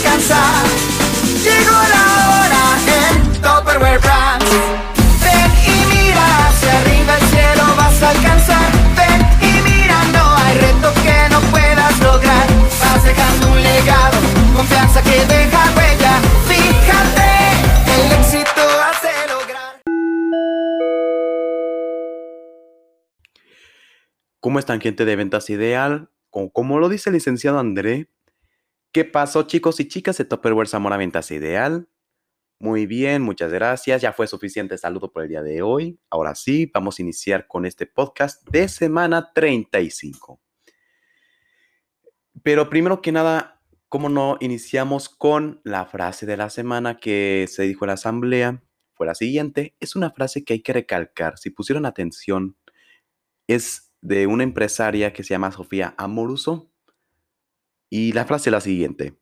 alcanzar. Llegó la hora en Tupperware Brands. Ven y mira hacia arriba el cielo vas a alcanzar. Ven y mira, no hay reto que no puedas lograr. Vas dejando un legado, confianza que deja huella. Fíjate, el éxito hace lograr. ¿Cómo están gente de Ventas Ideal? Como lo dice el licenciado André, ¿qué pasó chicos y chicas de Tupperware Zamora Ventas Ideal? Muy bien, muchas gracias. Ya fue suficiente saludo por el día de hoy. Ahora sí, vamos a iniciar con este podcast de semana 35. Pero primero que nada, ¿cómo no iniciamos con la frase de la semana que se dijo en la asamblea? Fue la siguiente. Es una frase que hay que recalcar. Si pusieron atención, es de una empresaria que se llama Sofía Amoruso. Y la frase es la siguiente.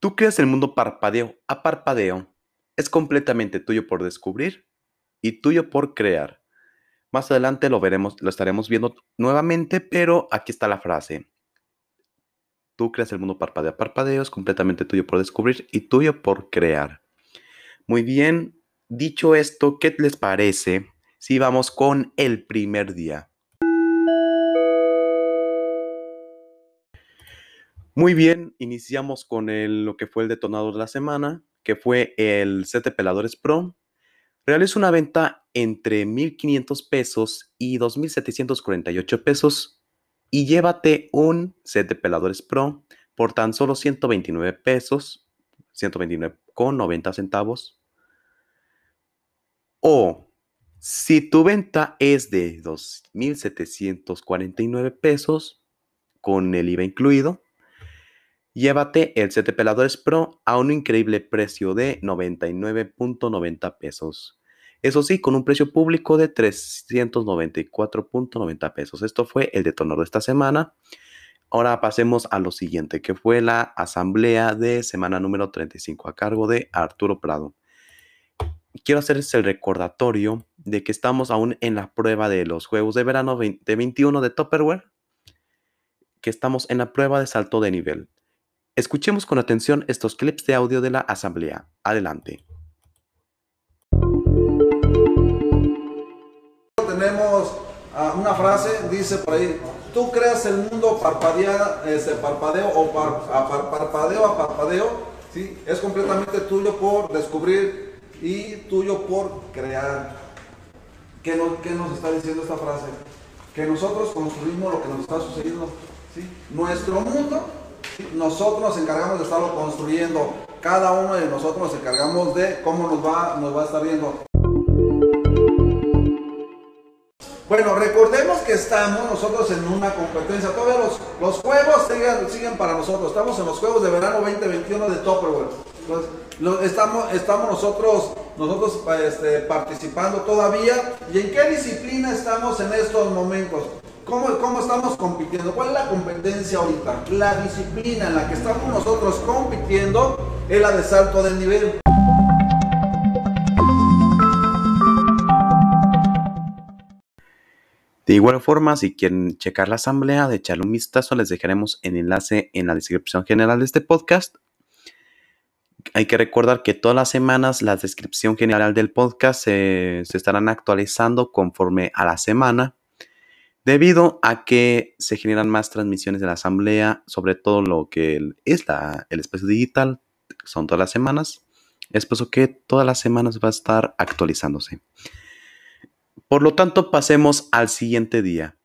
Tú creas el mundo parpadeo a parpadeo. Es completamente tuyo por descubrir y tuyo por crear. Más adelante lo veremos, lo estaremos viendo nuevamente, pero aquí está la frase. Tú creas el mundo parpadeo a parpadeo, es completamente tuyo por descubrir y tuyo por crear. Muy bien, dicho esto, ¿qué les parece si vamos con el primer día? Muy bien, iniciamos con el- lo que fue el detonador de la semana, que fue el set de peladores Pro. Realiza una venta entre 1.500 pesos y 2.748 pesos y llévate un set de peladores Pro por tan solo 129 pesos, 129 con 90 centavos. O si tu venta es de 2.749 pesos con el IVA incluido, Llévate el set peladores Pro a un increíble precio de 99.90 pesos. Eso sí, con un precio público de 394.90 pesos. Esto fue el detonador de esta semana. Ahora pasemos a lo siguiente, que fue la asamblea de semana número 35 a cargo de Arturo Prado. Quiero hacerles el recordatorio de que estamos aún en la prueba de los juegos de verano 2021 de Tupperware, que estamos en la prueba de salto de nivel. Escuchemos con atención estos clips de audio de la asamblea. Adelante. Tenemos ah, una frase, dice por ahí, tú creas el mundo parpadea, este, parpadeo o par- a par- parpadeo a parpadeo, ¿sí? es completamente tuyo por descubrir y tuyo por crear. ¿Qué nos, qué nos está diciendo esta frase? Que nosotros construimos lo que nos está sucediendo. ¿sí? Nuestro mundo. Nosotros nos encargamos de estarlo construyendo. Cada uno de nosotros nos encargamos de cómo nos va, nos va a estar viendo. Bueno, recordemos que estamos nosotros en una competencia. Todavía los, juegos siguen, para nosotros. Estamos en los Juegos de Verano 2021 de Tupperware. Entonces, estamos, nosotros este, participando todavía. ¿Y en qué disciplina estamos en estos momentos? ¿Cómo, ¿Cómo estamos compitiendo? ¿Cuál es la competencia ahorita? La disciplina en la que estamos nosotros compitiendo es la de salto de nivel. De igual forma, si quieren checar la asamblea, de echarle un vistazo, les dejaremos el enlace en la descripción general de este podcast. Hay que recordar que todas las semanas la descripción general del podcast se estarán actualizando conforme a la semana, debido a que se generan más transmisiones de la asamblea, sobre todo lo que es la- el espacio digital, son todas las semanas. Es por eso que todas las semanas va a estar actualizándose. Por lo tanto, pasemos al siguiente día.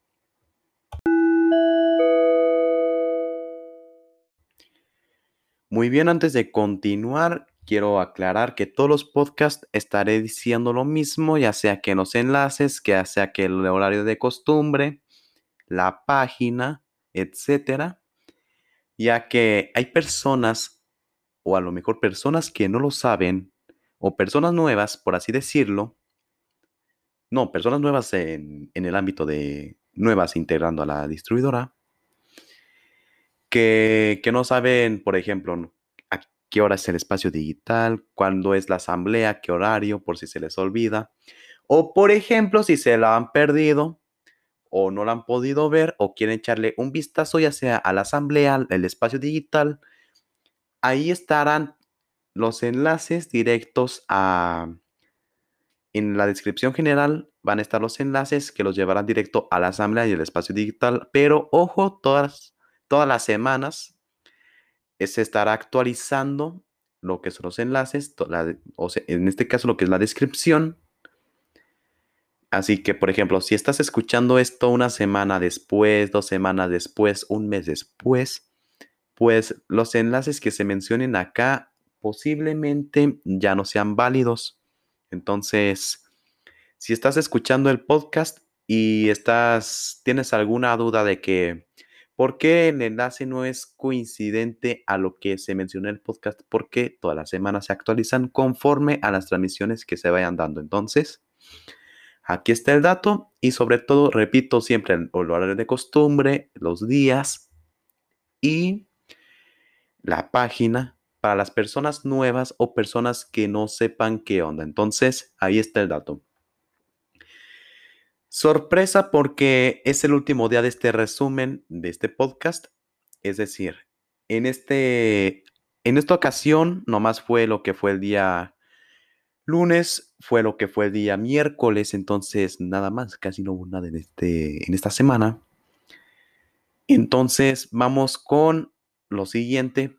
Muy bien, antes de continuar, quiero aclarar que todos los podcasts estaré diciendo lo mismo, ya sea que los enlaces, ya sea que el horario de costumbre, la página, etcétera, ya que hay personas, o a lo mejor personas que no lo saben, o personas nuevas, por así decirlo, no, personas nuevas en, el ámbito de nuevas integrando a la distribuidora, que, que no saben, por ejemplo, qué hora es el espacio digital, cuándo es la asamblea, qué horario, por si se les olvida. O, por ejemplo, si se la han perdido o no la han podido ver o quieren echarle un vistazo ya sea a la asamblea, el espacio digital ahí estarán los enlaces directos a... En la descripción general van a estar los enlaces que los llevarán directo a la asamblea y el espacio digital, pero ojo, todas, todas las semanas se estará actualizando lo que son los enlaces, o en este caso lo que es la descripción. Así que, por ejemplo, si estás escuchando esto una semana después, dos semanas después, un mes después, pues los enlaces que se mencionen acá posiblemente ya no sean válidos. Entonces, si estás escuchando el podcast y estás tienes alguna duda de que por qué el enlace no es coincidente a lo que se mencionó en el podcast, porque todas las semanas se actualizan conforme a las transmisiones que se vayan dando. Entonces, aquí está el dato y sobre todo, repito siempre el horario de costumbre, los días y la página para las personas nuevas o personas que no sepan qué onda. Entonces, ahí está el dato. Sorpresa porque es el último día de este resumen de este podcast. Es decir, en, este, en esta ocasión nomás fue lo que fue el día lunes, fue lo que fue el día miércoles, entonces nada más, casi no hubo nada en, este, en esta semana. Entonces vamos con lo siguiente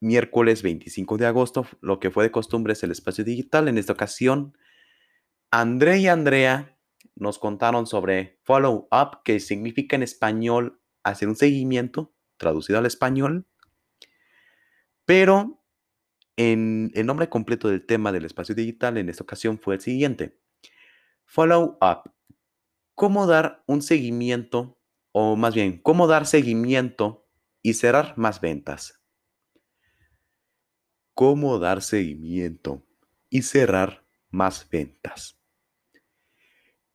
miércoles 25 de agosto, lo que fue de costumbre es el espacio digital. En esta ocasión, André y Andrea nos contaron sobre follow up, que significa en español hacer un seguimiento, traducido al español. Pero en el nombre completo del tema del espacio digital en esta ocasión fue el siguiente. Follow up. ¿Cómo dar un seguimiento, o más bien, cómo dar seguimiento y cerrar más ventas? cómo dar seguimiento y cerrar más ventas.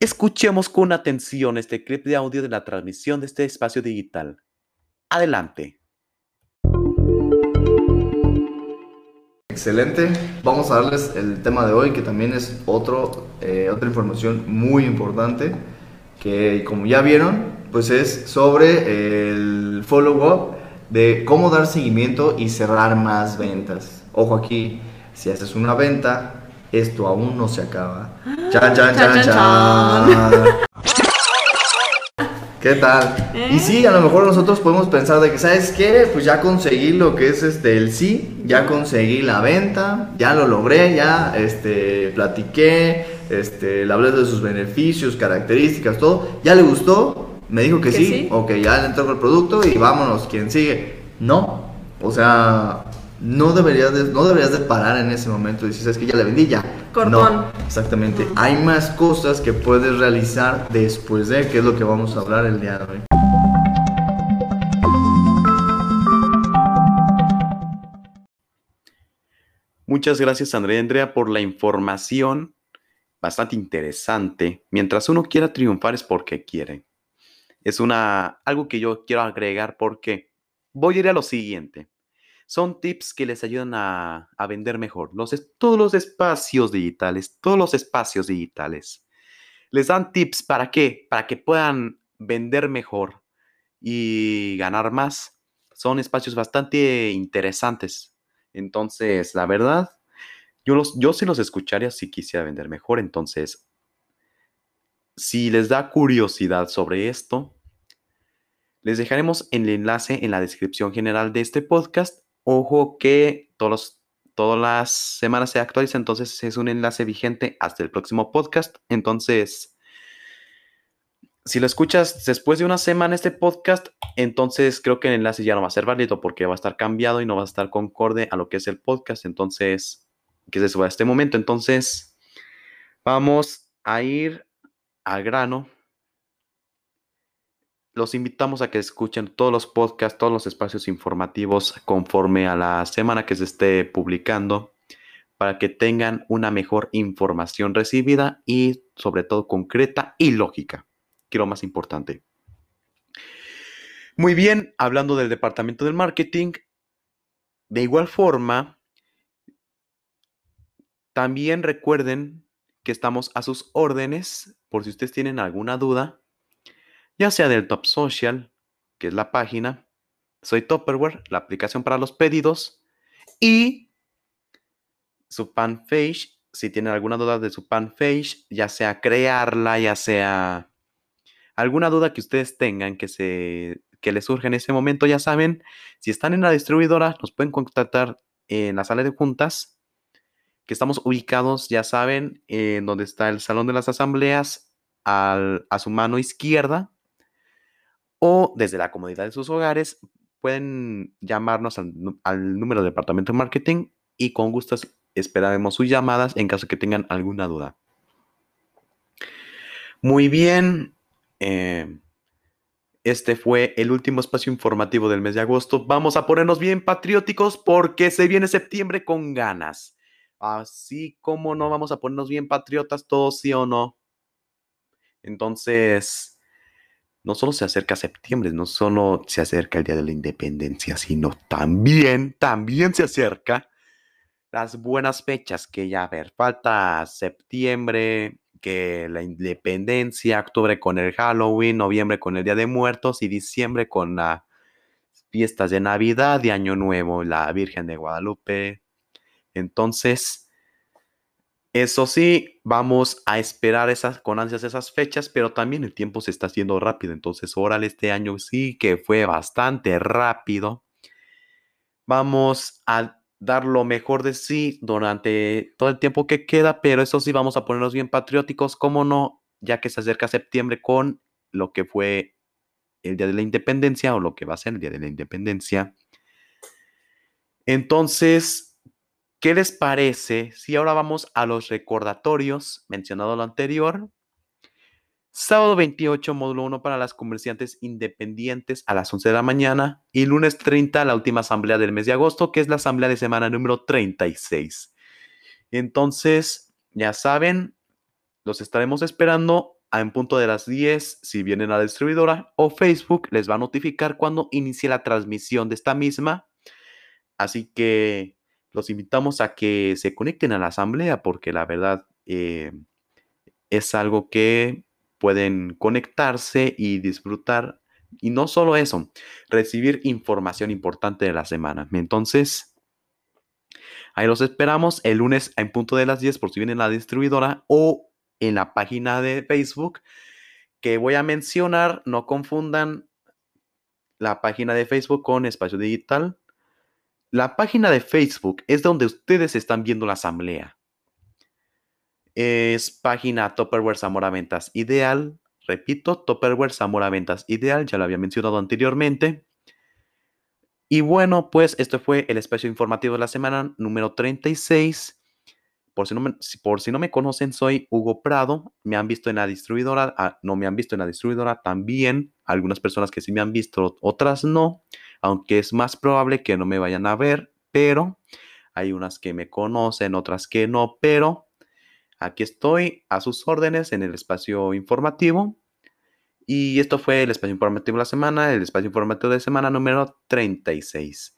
Escuchemos con atención este clip de audio de la transmisión de este espacio digital. Adelante. Excelente. Vamos a darles el tema de hoy, que también es otro, eh, otra información muy importante, que como ya vieron, pues es sobre el follow-up de cómo dar seguimiento y cerrar más ventas. Ojo aquí, si haces una venta, esto aún no se acaba. Chan, chan, chan, chan. ¿Qué tal? Y sí, a lo mejor nosotros podemos pensar de que, ¿sabes qué? Pues ya conseguí lo que es este el sí, ya conseguí la venta, ya lo logré, ya este platiqué, este le hablé de sus beneficios, características, todo. ¿Ya le gustó? Me dijo que, sí? sí, ok, ya le entrego el producto y vámonos, ¿quién sigue? No, o sea, no deberías de, no deberías de parar en ese momento y decir, es que ya le vendí ya. No, exactamente. Hay más cosas que puedes realizar después de, que es lo que vamos a hablar el día de hoy. Muchas gracias Andrea y Andrea por la información bastante interesante. Mientras uno quiera triunfar es porque quiere. Es una algo que yo quiero agregar porque voy a ir a lo siguiente. Son tips que les ayudan a, vender mejor. Los, todos los espacios digitales, todos los espacios digitales. Les dan tips para qué? Para que puedan vender mejor y ganar más. Son espacios bastante interesantes. Entonces, la verdad, yo, los, yo sí los escucharía si quisiera vender mejor. Entonces, si les da curiosidad sobre esto, les dejaremos el enlace en la descripción general de este podcast Ojo que todos todas las semanas se actualiza, entonces es un enlace vigente hasta el próximo podcast. Entonces, si lo escuchas después de una semana este podcast, entonces creo que el enlace ya no va a ser válido porque va a estar cambiado y no va a estar concorde a lo que es el podcast. Entonces, que se suba a este momento. Entonces, vamos a ir al grano los invitamos a que escuchen todos los podcasts, todos los espacios informativos conforme a la semana que se esté publicando para que tengan una mejor información recibida y sobre todo concreta y lógica, que es lo más importante. Muy bien, hablando del departamento del marketing, de igual forma, también recuerden que estamos a sus órdenes por si ustedes tienen alguna duda ya sea del Top Social, que es la página, Soy Topperware, la aplicación para los pedidos. Y su fanpage, si tienen alguna duda de su fanpage, ya sea crearla, ya sea alguna duda que ustedes tengan que, se, que les surge en ese momento, ya saben, si están en la distribuidora, nos pueden contactar en la sala de juntas, que estamos ubicados, ya saben, en donde está el salón de las asambleas, a su mano izquierda, o desde la comodidad de sus hogares, pueden llamarnos al, número del departamento de marketing y con gusto esperaremos sus llamadas en caso que tengan alguna duda. Muy bien, eh, este fue el último espacio informativo del mes de agosto. Vamos a ponernos bien patrióticos porque se viene septiembre con ganas. Así como no vamos a ponernos bien patriotas todos, sí o no. Entonces, no solo se acerca septiembre, no solo se acerca el Día de la Independencia, sino también, también se acerca las buenas fechas que ya, a ver, falta septiembre, que la independencia, octubre con el Halloween, noviembre con el Día de Muertos y diciembre con las fiestas de Navidad y Año Nuevo, la Virgen de Guadalupe. Entonces, eso sí, vamos a esperar esas, con ansias esas fechas, pero también el tiempo se está haciendo rápido. Entonces, órale, este año sí que fue bastante rápido. Vamos a dar lo mejor de sí durante todo el tiempo que queda, pero eso sí vamos a ponernos bien patrióticos, como no, ya que se acerca septiembre con lo que fue el Día de la Independencia o lo que va a ser el Día de la Independencia. Entonces, ¿qué les parece si ahora vamos a los recordatorios mencionado lo anterior? Sábado 28, módulo 1 para las comerciantes independientes a las 11 de la mañana. Y lunes 30, la última asamblea del mes de agosto, que es la asamblea de semana número 36. Entonces, ya saben, los estaremos esperando en punto de las 10 si vienen a la distribuidora o Facebook les va a notificar cuando inicie la transmisión de esta misma. Así que los invitamos a que se conecten a la asamblea porque la verdad eh, es algo que pueden conectarse y disfrutar. Y no solo eso, recibir información importante de la semana. Entonces, ahí los esperamos el lunes en punto de las 10 por si vienen la distribuidora o en la página de Facebook que voy a mencionar. No confundan la página de Facebook con Espacio Digital. La página de Facebook es donde ustedes están viendo la asamblea es página Topperware Zamora Ventas Ideal. Repito, Topperware Zamora Ventas Ideal, ya lo había mencionado anteriormente. Y bueno, pues esto fue el espacio informativo de la semana número 36. Por si, no me, por si no me conocen, soy Hugo Prado. Me han visto en la distribuidora, ah, no me han visto en la distribuidora también. Algunas personas que sí me han visto, otras no. Aunque es más probable que no me vayan a ver, pero hay unas que me conocen, otras que no. Pero Aquí estoy a sus órdenes en el espacio informativo. Y esto fue el espacio informativo de la semana, el espacio informativo de semana número 36.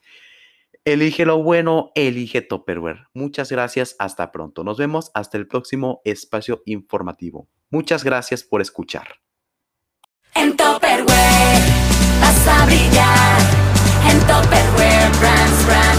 Elige lo bueno, elige Topperware. Muchas gracias, hasta pronto. Nos vemos hasta el próximo espacio informativo. Muchas gracias por escuchar. En Topperware vas a brillar. the bedwear brands, brands.